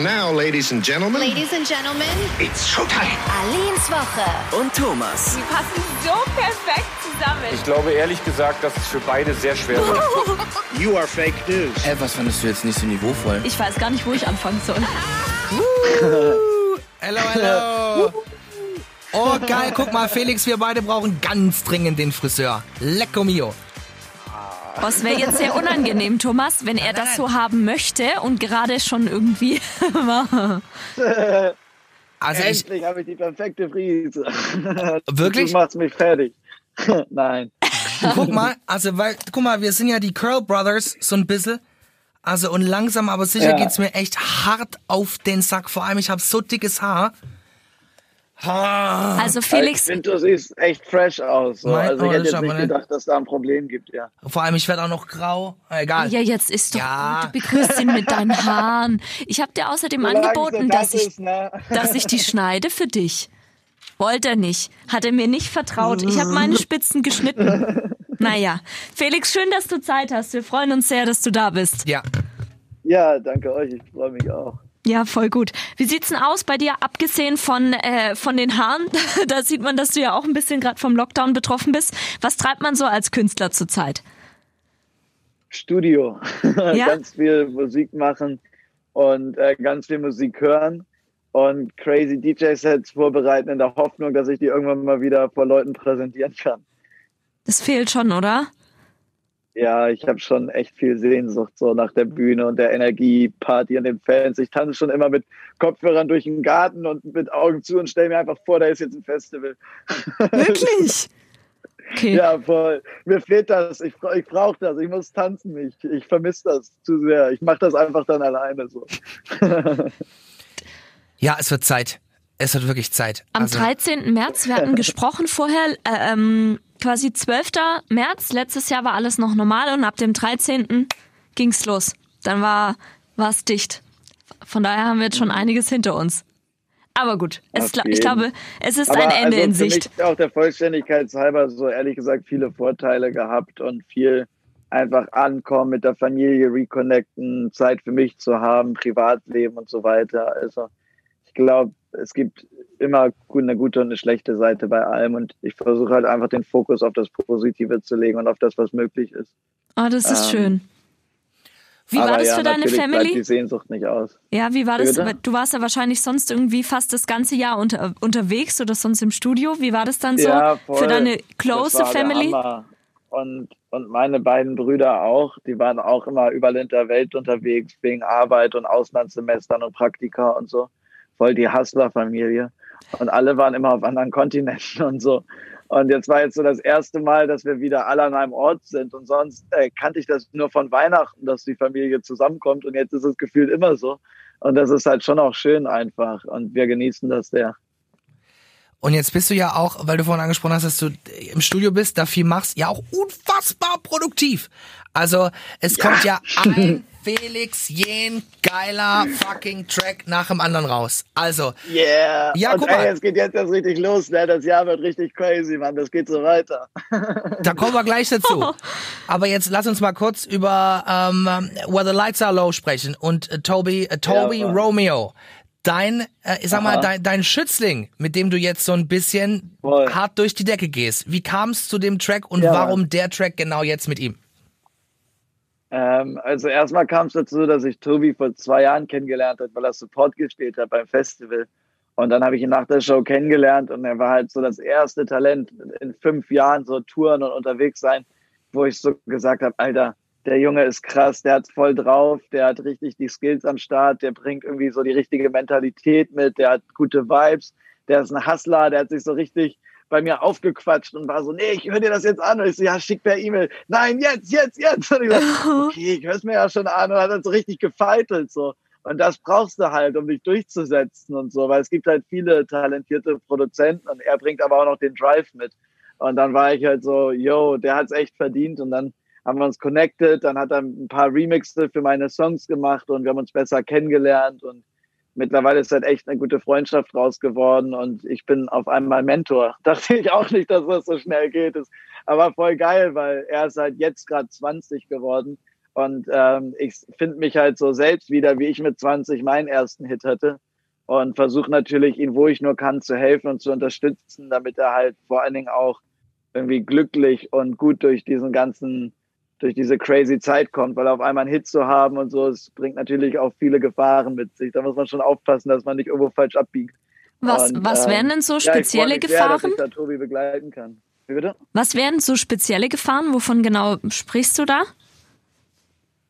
And now, ladies and gentlemen, Ladies and Gentlemen, it's showtime. Alins Woche. Und Thomas. Die passen so perfekt zusammen. Ich glaube ehrlich gesagt, dass es für beide sehr schwer wird. You are fake news. Ey, was fandest du jetzt nicht so niveauvoll? Ich weiß gar nicht, wo ich anfangen soll. Hello, hello. Oh, geil. Guck mal, Felix, wir beide brauchen ganz dringend den Friseur. Lecco mio. Was wäre jetzt sehr unangenehm, Thomas, wenn er das so haben möchte und gerade schon irgendwie war. Also ich, Endlich habe ich die perfekte Frise. Wirklich? Du machst mich fertig. Nein. guck mal, also weil, guck mal, wir sind ja die Curl Brothers, so ein bisschen. Also und langsam, aber sicher Ja. geht's mir echt hart auf den Sack. Vor allem, ich habe so dickes Haar. Ha. Also Ich Felix, finde, du siehst echt fresh aus. So. Mein- Also ich hätte jetzt nicht gedacht, dass da ein Problem gibt, ja. Vor allem, ich werde auch noch grau. Egal. ja, jetzt ist doch Ja. gut. Du begrüßt ihn mit deinen Haaren. Ich habe dir außerdem angeboten, Solange dass das ich, ist, ne? dass ich die schneide für dich. Wollte er nicht. Hat er mir nicht vertraut. Ich habe meine Spitzen geschnitten. Naja, Felix, schön, dass du Zeit hast. Wir freuen uns sehr, dass du da bist. Ja. Ja, danke euch. Ich freue mich auch. Ja, voll gut. Wie sieht's denn aus bei dir, abgesehen von, äh, von den Haaren? da sieht man, dass du ja auch ein bisschen gerade vom Lockdown betroffen bist. Was treibt man so als Künstler zurzeit? Studio. Ja? ganz viel Musik machen und äh, ganz viel Musik hören und crazy DJ-Sets vorbereiten in der Hoffnung, dass ich die irgendwann mal wieder vor Leuten präsentieren kann. Das fehlt schon, oder? Ja, ich habe schon echt viel Sehnsucht so nach der Bühne und der Energieparty und den Fans. Ich tanze schon immer mit Kopfhörern durch den Garten und mit Augen zu und stelle mir einfach vor, da ist jetzt ein Festival. Wirklich? Okay. Ja, voll. Mir fehlt das. Ich, ich brauche das. Ich muss tanzen. Ich, ich vermisse das zu sehr. Ich mache das einfach dann alleine so. Ja, es wird Zeit. Es wird wirklich Zeit. Am Also, 13. März, wir hatten gesprochen vorher, äh, ähm, quasi 12. März, letztes Jahr war alles noch normal und ab dem 13. ging's los. Dann war es dicht. Von daher haben wir jetzt schon einiges hinter uns. Aber gut, es, ich glaube, es ist Aber ein Ende also in Sicht. Mich auch der Vollständigkeit halber so ehrlich gesagt viele Vorteile gehabt und viel einfach ankommen, mit der Familie reconnecten, Zeit für mich zu haben, Privatleben und so weiter. Also ich glaube, es gibt immer eine gute und eine schlechte Seite bei allem und ich versuche halt einfach den Fokus auf das Positive zu legen und auf das, was möglich ist. Oh, das ist ähm, schön. Wie war das ja, für deine Family? die Sehnsucht nicht aus. Ja, wie war das? Bitte? Du warst ja wahrscheinlich sonst irgendwie fast das ganze Jahr unter, unterwegs oder sonst im Studio. Wie war das dann so Ja, für deine Das close war der Family? Hammer. Und, und meine beiden Brüder auch, die waren auch immer überall in der Welt unterwegs, wegen Arbeit und Auslandssemestern und Praktika und so. Voll die Hustler-Familie. Und alle waren immer auf anderen Kontinenten und so. Und jetzt war jetzt so das erste Mal, dass wir wieder alle an einem Ort sind. Und sonst äh, kannte ich das nur von Weihnachten, dass die Familie zusammenkommt. Und jetzt ist es gefühlt immer so. Und das ist halt schon auch schön einfach. Und wir genießen das sehr. Und jetzt bist du ja auch, weil du vorhin angesprochen hast, dass du im Studio bist, da viel machst, ja auch unfassbar produktiv. Also es kommt ja ein Felix Jen geiler fucking Track nach dem anderen raus. Also Yeah. Ja, und guck ey, mal. es geht jetzt erst richtig los, ne? Das Jahr wird richtig crazy, Mann. Das geht so weiter. Da kommen wir gleich dazu. Aber jetzt lass uns mal kurz über ähm, Where the Lights Are Low sprechen und äh, Toby, äh, Toby Ja. Romeo. Dein, äh, ich sag mal, Aha. dein, dein Schützling, mit dem du jetzt so ein bisschen Voll. hart durch die Decke gehst. Wie kam es zu dem Track und Ja, warum Mann. der Track genau jetzt mit ihm? Ähm, also erstmal kam es dazu, dass ich Tobi vor zwei Jahren kennengelernt habe, weil er Support gespielt hat beim Festival. Und dann habe ich ihn nach der Show kennengelernt und er war halt so das erste Talent in fünf Jahren so touren und unterwegs sein, wo ich so gesagt habe, Alter, der Junge ist krass, der hat's voll drauf, der hat richtig die Skills am Start, der bringt irgendwie so die richtige Mentalität mit, der hat gute Vibes, der ist ein Hustler, der hat sich so richtig bei mir aufgequatscht und war so, nee, ich höre dir das jetzt an. Und ich so, ja, schick per E-Mail. Nein, jetzt, jetzt, jetzt. Und ich so, okay, ich höre es mir ja schon an und hat dann so richtig gefeitelt so. Und das brauchst du halt, um dich durchzusetzen und so, weil es gibt halt viele talentierte Produzenten und er bringt aber auch noch den Drive mit. Und dann war ich halt so, yo, der hat's echt verdient und dann haben wir uns connected, dann hat er ein paar Remixe für meine Songs gemacht und wir haben uns besser kennengelernt und mittlerweile ist halt echt eine gute Freundschaft raus geworden und ich bin auf einmal Mentor. Dachte ich auch nicht, dass das so schnell geht. Ist aber voll geil, weil er ist halt jetzt gerade 20 geworden Und ähm, ich finde mich halt so selbst wieder, wie ich mit 20 meinen ersten Hit hatte. Und versuche natürlich, ihn, wo ich nur kann, zu helfen und zu unterstützen, damit er halt vor allen Dingen auch irgendwie glücklich und gut durch diesen ganzen, durch diese crazy Zeit kommt, weil auf einmal einen Hit zu haben und so, es bringt natürlich auch viele Gefahren mit sich. Da muss man schon aufpassen, dass man nicht irgendwo falsch abbiegt. Was, Und, was ähm, wären denn so ja, ich spezielle mich sehr, dass Gefahren? ich da Tobi begleiten kann. Wie bitte? Was wären so spezielle Gefahren? Wovon genau sprichst du da?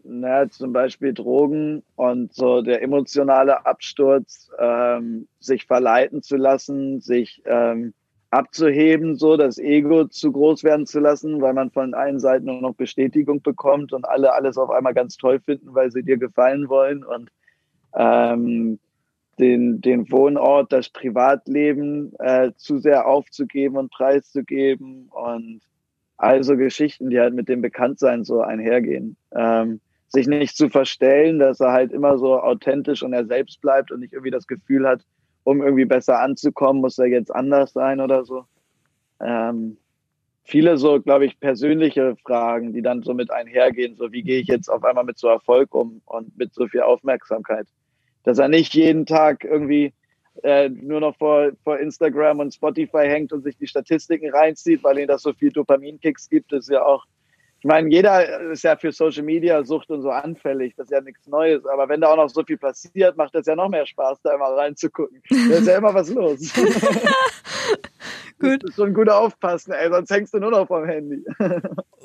Na, zum Beispiel Drogen und so der emotionale Absturz, ähm, sich verleiten zu lassen, sich ähm, abzuheben, so das Ego zu groß werden zu lassen, weil man von allen Seiten nur noch Bestätigung bekommt und alle alles auf einmal ganz toll finden, weil sie dir gefallen wollen und ähm, den, den Wohnort, das Privatleben äh, zu sehr aufzugeben und preiszugeben und also Geschichten, die halt mit dem Bekanntsein so einhergehen. Ähm, sich nicht zu verstellen, dass er halt immer so authentisch und er selbst bleibt und nicht irgendwie das Gefühl hat, um irgendwie besser anzukommen, muss er jetzt anders sein oder so. Ähm, viele so, glaube ich, persönliche Fragen, die dann so mit einhergehen, so wie gehe ich jetzt auf einmal mit so Erfolg um und mit so viel Aufmerksamkeit. Dass er nicht jeden Tag irgendwie äh, nur noch vor, vor Instagram und Spotify hängt und sich die Statistiken reinzieht, weil ihm das so viel Dopaminkicks gibt, ist ja auch ich meine, jeder ist ja für Social Media Sucht und so anfällig. Das ist ja nichts Neues. Aber wenn da auch noch so viel passiert, macht es ja noch mehr Spaß, da immer reinzugucken. Da ist ja immer was los. Gut. Das ist schon gut aufpassen, ey, sonst hängst du nur noch vom Handy.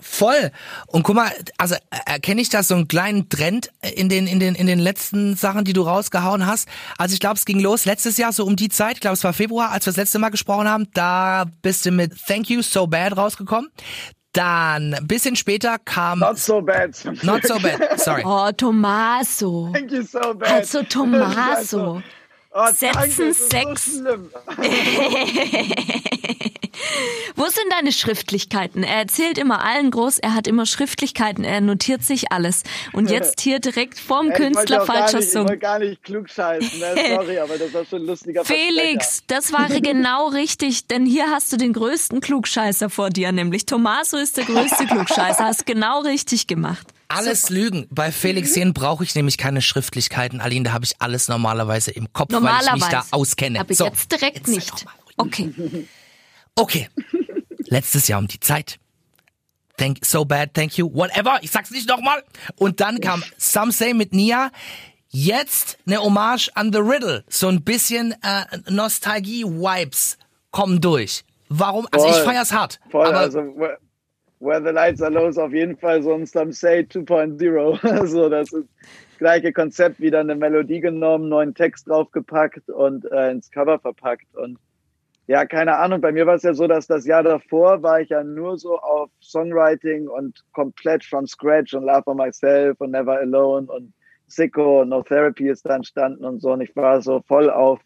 Voll. Und guck mal, also äh, erkenne ich da so einen kleinen Trend in den, in den, in den letzten Sachen, die du rausgehauen hast. Also ich glaube, es ging los letztes Jahr, so um die Zeit, ich glaube, es war Februar, als wir das letzte Mal gesprochen haben, da bist du mit Thank You So Bad rausgekommen. Dann, ein bisschen später kam Not so bad. Not So Bad, sorry. Oh, Tommaso. Thank you so bad. Also Tommaso. Oh, Setzen Sex. So schlimm. Wo sind deine Schriftlichkeiten? Er erzählt immer allen groß, er hat immer Schriftlichkeiten, er notiert sich alles. Und jetzt hier direkt vorm ich wollte Künstler auch gar falscher nicht, Ich Song. wollte gar nicht klugscheißen, ne? sorry, aber das war schon ein lustiger Felix, das war genau richtig, denn hier hast du den größten Klugscheißer vor dir, nämlich Tommaso ist der größte Klugscheißer, hast genau richtig gemacht. Alles Lügen. Bei Felix Jen brauche ich nämlich keine Schriftlichkeiten, Aline, da habe ich alles normalerweise im Kopf, weil ich Normalerweise. mich da auskenne. Aber So, jetzt direkt jetzt nicht. Okay. Okay. Letztes Jahr um die Zeit. Thank so bad, thank you, whatever. Ich sag's nicht nochmal. Und dann kam Some Say mit Nia. Jetzt eine Hommage an The Riddle. So ein bisschen äh, Nostalgie-Vibes kommen durch. Warum? Also ich feier's hart. Voll, aber also where, where the Lights Are Low ist auf jeden Fall so ein Some Say 2.0. Also das ist das gleiche Konzept, wieder eine Melodie genommen, neuen Text draufgepackt und äh, ins Cover verpackt. Und ja, keine Ahnung, bei mir war es ja so, dass das Jahr davor war ich ja nur so auf Songwriting und komplett from scratch und Love on Myself und Never Alone und Sicko und No Therapy ist da entstanden und so. Und ich war so voll auf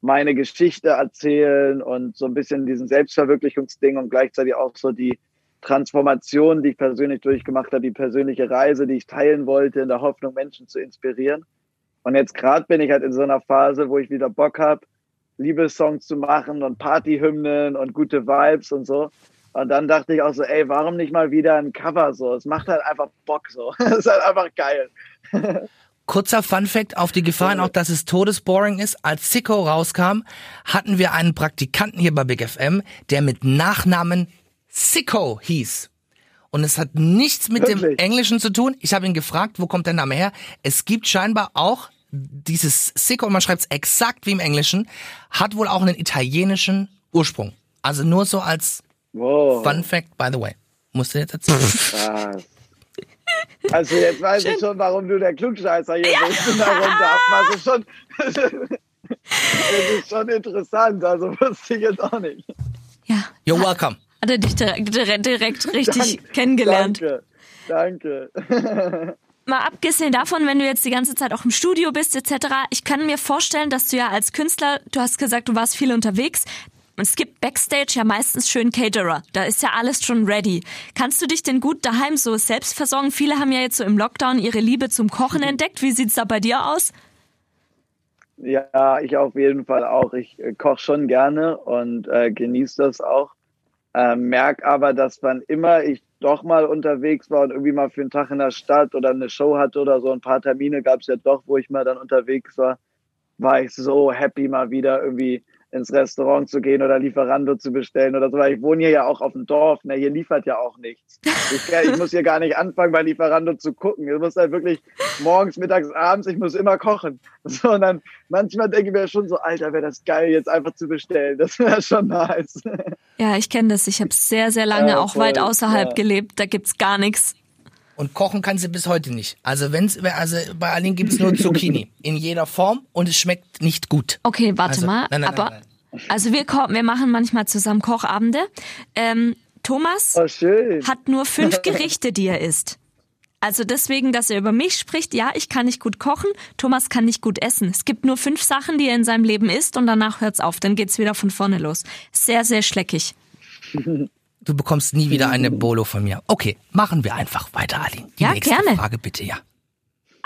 meine Geschichte erzählen und so ein bisschen diesen Selbstverwirklichungsding und gleichzeitig auch so die Transformation, die ich persönlich durchgemacht habe, die persönliche Reise, die ich teilen wollte, in der Hoffnung, Menschen zu inspirieren. Und jetzt gerade bin ich halt in so einer Phase, wo ich wieder Bock habe, Liebessongs zu machen und Partyhymnen und gute Vibes und so. Und dann dachte ich auch so, ey, warum nicht mal wieder ein Cover so? Es macht halt einfach Bock so. Es ist halt einfach geil. Kurzer Funfact auf die Gefahren, auch dass es todesboring ist. Als Sicko rauskam, hatten wir einen Praktikanten hier bei Big FM, der mit Nachnamen Sicko hieß. Und es hat nichts mit dem Wirklich? Englischen zu tun. Ich habe ihn gefragt, wo kommt der Name her? Es gibt scheinbar auch dieses Sicko, und man schreibt es exakt wie im Englischen, hat wohl auch einen italienischen Ursprung. Also nur so als Wow. Fun Fact, by the way. Musst du jetzt erzählen. Krass. Also jetzt weiß ich schon, warum du der Klugscheißer hier bist. Und darunter. Also schon, das ist schon interessant. Also wusste ich jetzt auch nicht. Ja. You're welcome. Hat er dich direkt, direkt, direkt richtig kennengelernt. Danke. Danke. Mal abgesehen davon, wenn du jetzt die ganze Zeit auch im Studio bist etc., ich kann mir vorstellen, dass du ja als Künstler, du hast gesagt, du warst viel unterwegs. Es gibt Backstage ja meistens schön Caterer. Da ist ja alles schon ready. Kannst du dich denn gut daheim so selbst versorgen? Viele haben ja jetzt so im Lockdown ihre Liebe zum Kochen entdeckt. Wie sieht's da bei dir aus? Ja, ich auf jeden Fall auch. Ich äh, koche schon gerne und äh, genieße das auch. Äh, merk aber, dass wann immer ich doch mal unterwegs war und irgendwie mal für einen Tag in der Stadt oder eine Show hatte oder so, ein paar Termine gab es ja doch, wo ich mal dann unterwegs war, war ich so happy, mal wieder irgendwie ins Restaurant zu gehen oder Lieferando zu bestellen oder so, weil ich wohne hier ja auch auf dem Dorf, ne, hier liefert ja auch nichts. Ich, ich muss hier gar nicht anfangen, bei Lieferando zu gucken. Ich muss halt wirklich morgens, mittags, abends, ich muss immer kochen. So, und dann manchmal denke ich mir schon so, Alter, wäre das geil, jetzt einfach zu bestellen. Das wäre schon nice. Ja, ich kenne das. Ich habe sehr, sehr lange Ja, auch weit voll, außerhalb ja. gelebt. Da gibt's gar nichts. Und kochen kann sie bis heute nicht. Also wenn's, also bei Aline gibt's nur Zucchini. In jeder Form und es schmeckt nicht gut. Okay, warte Also, mal. nein, nein, aber nein, also wir ko wir machen manchmal zusammen Kochabende. Ähm, Thomas Oh, hat nur fünf Gerichte, die er isst. Also deswegen, dass er über mich spricht, ja, ich kann nicht gut kochen, Thomas kann nicht gut essen. Es gibt nur fünf Sachen, die er in seinem Leben isst und danach hört's auf, dann geht's wieder von vorne los. Sehr, sehr schleckig. Du bekommst nie wieder eine Bolo von mir. Okay, machen wir einfach weiter, Aline. Die Ja, nächste gerne. Frage bitte, ja.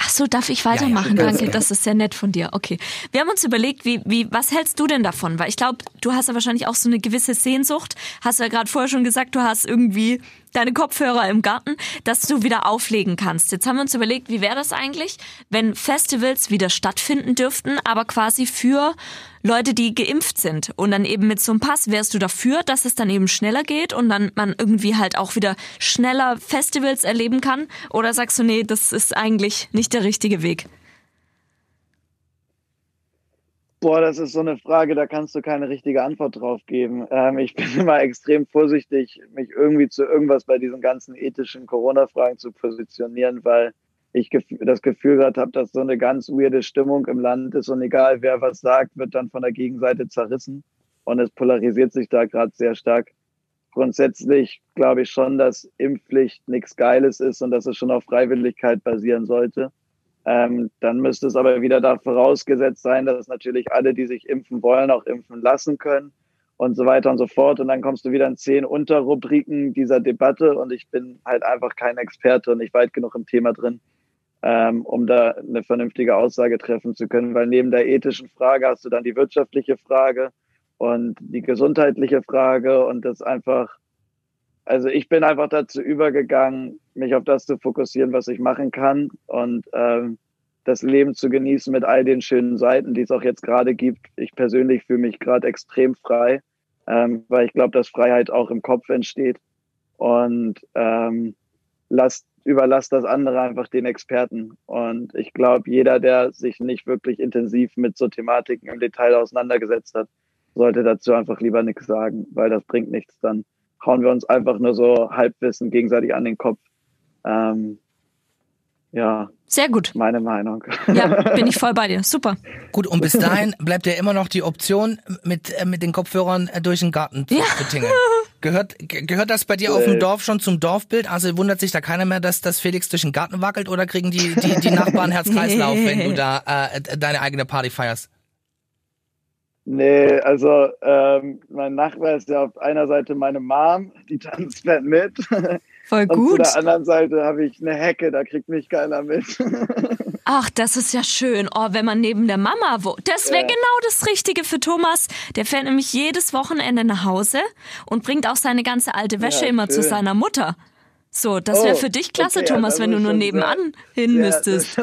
Ach so, darf ich weitermachen? Ja, ja. Danke, das ist sehr nett von dir. Okay. Wir haben uns überlegt, wie, wie, was hältst du denn davon? Weil ich glaube, du hast ja wahrscheinlich auch so eine gewisse Sehnsucht. Hast du ja gerade vorher schon gesagt, du hast irgendwie deine Kopfhörer im Garten, dass du wieder auflegen kannst. Jetzt haben wir uns überlegt, wie wäre das eigentlich, wenn Festivals wieder stattfinden dürften, aber quasi für Leute, die geimpft sind. Und dann eben mit so einem Pass wärst du dafür, dass es dann eben schneller geht und dann man irgendwie halt auch wieder schneller Festivals erleben kann? Oder sagst du, nee, das ist eigentlich nicht der richtige Weg? Boah, das ist so eine Frage, da kannst du keine richtige Antwort drauf geben. Ähm, ich bin immer extrem vorsichtig, mich irgendwie zu irgendwas bei diesen ganzen ethischen Corona-Fragen zu positionieren, weil ich das Gefühl gerade habe, dass so eine ganz weirde Stimmung im Land ist und egal wer was sagt, wird dann von der Gegenseite zerrissen und es polarisiert sich da gerade sehr stark. Grundsätzlich glaube ich schon, dass Impfpflicht nichts Geiles ist und dass es schon auf Freiwilligkeit basieren sollte. Ähm, dann müsste es aber wieder da vorausgesetzt sein, dass natürlich alle, die sich impfen wollen, auch impfen lassen können und so weiter und so fort. Und dann kommst du wieder in zehn Unterrubriken dieser Debatte und ich bin halt einfach kein Experte und nicht weit genug im Thema drin, ähm, um da eine vernünftige Aussage treffen zu können. Weil neben der ethischen Frage hast du dann die wirtschaftliche Frage und die gesundheitliche Frage und das einfach also ich bin einfach dazu übergegangen, mich auf das zu fokussieren, was ich machen kann und ähm, das Leben zu genießen mit all den schönen Seiten, die es auch jetzt gerade gibt. Ich persönlich fühle mich gerade extrem frei, ähm, weil ich glaube, dass Freiheit auch im Kopf entsteht und ähm, lasst überlasst das andere einfach den Experten. Und ich glaube, jeder, der sich nicht wirklich intensiv mit so Thematiken im Detail auseinandergesetzt hat, sollte dazu einfach lieber nichts sagen, weil das bringt nichts dann hauen wir uns einfach nur so Halbwissen gegenseitig an den Kopf. Ähm, ja, Sehr gut. meine Meinung. Ja, bin ich voll bei dir. Super. Gut, und bis dahin bleibt ja immer noch die Option, mit, äh, mit den Kopfhörern äh, durch den Garten zu, Ja. zu tingeln. Gehört, ge- gehört das bei dir auf dem Dorf schon zum Dorfbild? Also wundert sich da keiner mehr, dass, dass Felix durch den Garten wackelt oder kriegen die, die, die Nachbarn Herz-Kreislauf, wenn du da äh, deine eigene Party feierst? Nee, also ähm, mein Nachbar ist ja auf einer Seite meine Mom, die tanzt fett mit. Voll Und zu gut. der anderen Seite habe ich eine Hecke, da kriegt mich keiner mit. Ach, das ist ja schön. Oh, wenn man neben der Mama wohnt. Das wäre Ja. genau das Richtige für Thomas. Der fährt nämlich jedes Wochenende nach Hause und bringt auch seine ganze alte Wäsche Ja, immer zu schön. seiner Mutter. So, das wäre Oh, für dich klasse, okay, Thomas, wenn du nur nebenan sehr- hin Ja, müsstest.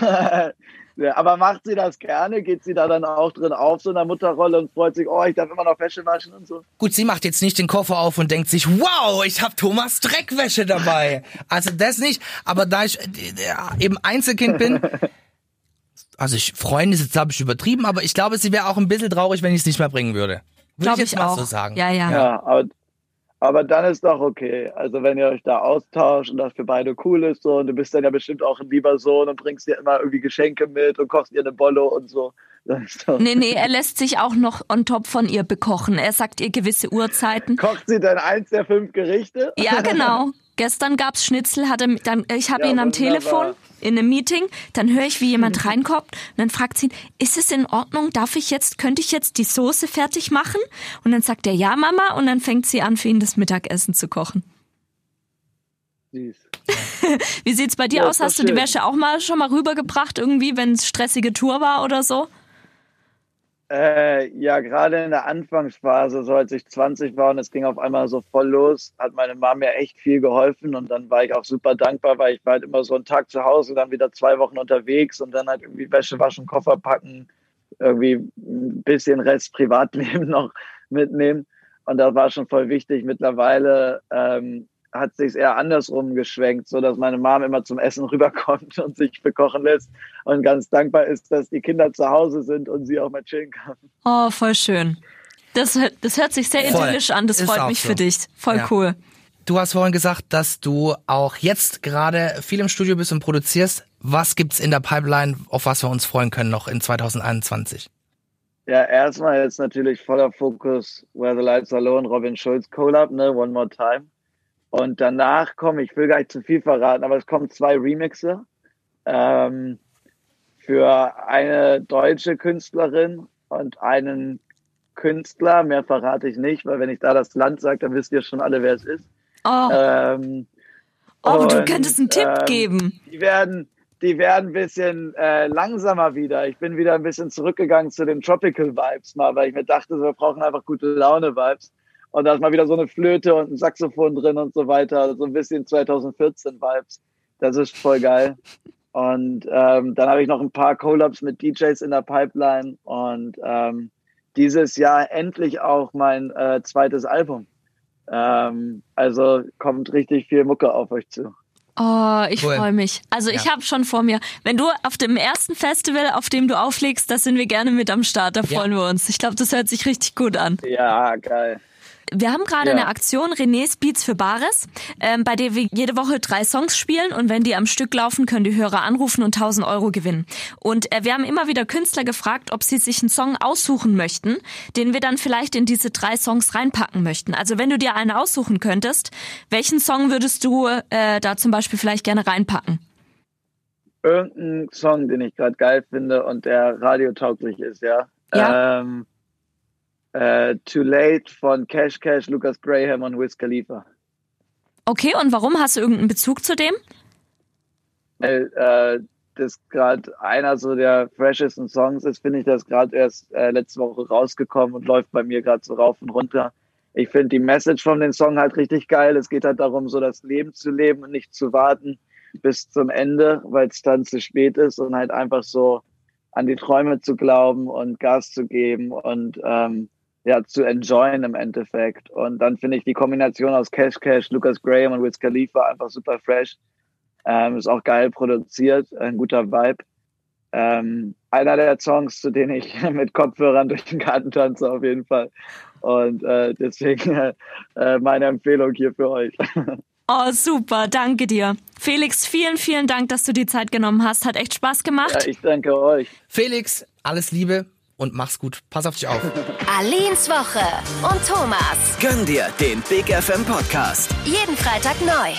ja, aber macht sie das gerne? Geht sie da dann auch drin auf, so in der Mutterrolle und freut sich, oh, ich darf immer noch Wäsche waschen und so? Gut, sie macht jetzt nicht den Koffer auf und denkt sich, wow, ich habe Thomas Dreckwäsche dabei. Also das nicht, aber da ich eben Einzelkind bin, also ich Freunde ist jetzt habe ich übertrieben, aber ich glaube, sie wäre auch ein bisschen traurig, wenn ich es nicht mehr bringen würde. Würde Glaube ich jetzt ich mal auch. so sagen. Ja, ja. Ja, aber, aber dann ist doch okay. Also wenn ihr euch da austauscht und das für beide cool ist so und du bist dann ja bestimmt auch ein lieber Sohn und bringst dir immer irgendwie Geschenke mit und kochst ihr eine Bollo und so. Nee, nee, er lässt sich auch noch on top von ihr bekochen. Er sagt ihr gewisse Uhrzeiten. Kocht sie dann eins der fünf Gerichte? Ja, genau. Gestern gab's Schnitzel, hatte dann ich habe Ja, ihn am wunderbar. Telefon in einem Meeting, dann höre ich, wie jemand reinkommt und dann fragt sie ihn, ist es in Ordnung, darf ich jetzt, könnte ich jetzt die Soße fertig machen? Und dann sagt er, ja, Mama, und dann fängt sie an, für ihn das Mittagessen zu kochen. Süß. Wie sieht's bei dir Ja, aus? Hast du die schön. Wäsche auch mal schon mal rübergebracht, irgendwie, wenn es stressige Tour war oder so? Äh, ja, gerade in der Anfangsphase, so als ich 20 war und es ging auf einmal so voll los, hat meine Mama mir echt viel geholfen und dann war ich auch super dankbar, weil ich war halt immer so einen Tag zu Hause, dann wieder zwei Wochen unterwegs und dann halt irgendwie Wäsche waschen, Koffer packen, irgendwie ein bisschen Rest Privatleben noch mitnehmen. Und das war schon voll wichtig. Mittlerweile ähm, hat sich eher andersrum geschwenkt, so dass meine Mom immer zum Essen rüberkommt und sich bekochen lässt und ganz dankbar ist, dass die Kinder zu Hause sind und sie auch mal chillen kann. Oh, voll schön. Das, das hört sich sehr Voll. idyllisch an. Das Ist freut mich so. für dich. Voll Ja. cool. Du hast vorhin gesagt, dass du auch jetzt gerade viel im Studio bist und produzierst. Was gibt's in der Pipeline, auf was wir uns freuen können noch in 2021? Ja, erstmal jetzt natürlich voller Fokus Where the Lights Are Low und Robin Schulz Collab, ne, One More Time. Und danach kommen, ich will gar nicht zu viel verraten, aber es kommen zwei Remixe ähm, für eine deutsche Künstlerin und einen Künstler. Mehr verrate ich nicht, weil wenn ich da das Land sage, dann wisst ihr schon alle, wer es ist. Oh, Ähm, oh du und, könntest einen Tipp ähm, geben. Die werden, die werden ein bisschen äh, langsamer wieder. Ich bin wieder ein bisschen zurückgegangen zu den Tropical Vibes mal, weil ich mir dachte, wir brauchen einfach gute Laune Vibes. Und da ist mal wieder so eine Flöte und ein Saxophon drin und so weiter. So ein bisschen 2014 Vibes. Das ist voll geil. Und ähm, dann habe ich noch ein paar Collabs mit DJs in der Pipeline und ähm, dieses Jahr endlich auch mein äh, zweites Album. Ähm, also kommt richtig viel Mucke auf euch zu. Oh, ich Cool. freue mich. Also ich Ja. habe schon vor mir, wenn du auf dem ersten Festival, auf dem du auflegst, da sind wir gerne mit am Start, da Ja. freuen wir uns. Ich glaube, das hört sich richtig gut an. Ja, geil. Wir haben gerade Ja. eine Aktion René's Beats für Bares, ähm, bei der wir jede Woche drei Songs spielen und wenn die am Stück laufen, können die Hörer anrufen und 1000 Euro gewinnen. Und äh, wir haben immer wieder Künstler gefragt, ob sie sich einen Song aussuchen möchten, den wir dann vielleicht in diese drei Songs reinpacken möchten. Also wenn du dir einen aussuchen könntest, welchen Song würdest du äh, da zum Beispiel vielleicht gerne reinpacken? Irgendein Song, den ich gerade geil finde und der radiotauglich ist, ja. Ja. Ähm, äh, Too Late von Cash Cash, Lucas Graham und Wiz Khalifa. Okay, und warum hast du irgendeinen Bezug zu dem? Weil äh, das gerade einer so der freshesten Songs ist, finde ich das gerade erst äh, letzte Woche rausgekommen und läuft bei mir gerade so rauf und runter. Ich finde die Message von dem Song halt richtig geil. Es geht halt darum, so das Leben zu leben und nicht zu warten bis zum Ende, weil es dann zu spät ist und halt einfach so an die Träume zu glauben und Gas zu geben und ähm, ja, zu enjoyen im Endeffekt. Und dann finde ich die Kombination aus Cash Cash, Lucas Graham und Wiz Khalifa einfach super fresh. Ähm, ist auch geil produziert, ein guter Vibe. Ähm, einer der Songs, zu denen ich mit Kopfhörern durch den Garten tanze, auf jeden Fall. Und äh, deswegen äh, meine Empfehlung hier für euch. Oh, super, danke dir. Felix, vielen, vielen Dank, dass du die Zeit genommen hast. Hat echt Spaß gemacht. Ja, ich danke euch. Felix, alles Liebe und mach's gut. Pass auf dich auf. Alins Woche und Thomas. Gönn dir den Big FM Podcast. Jeden Freitag neu.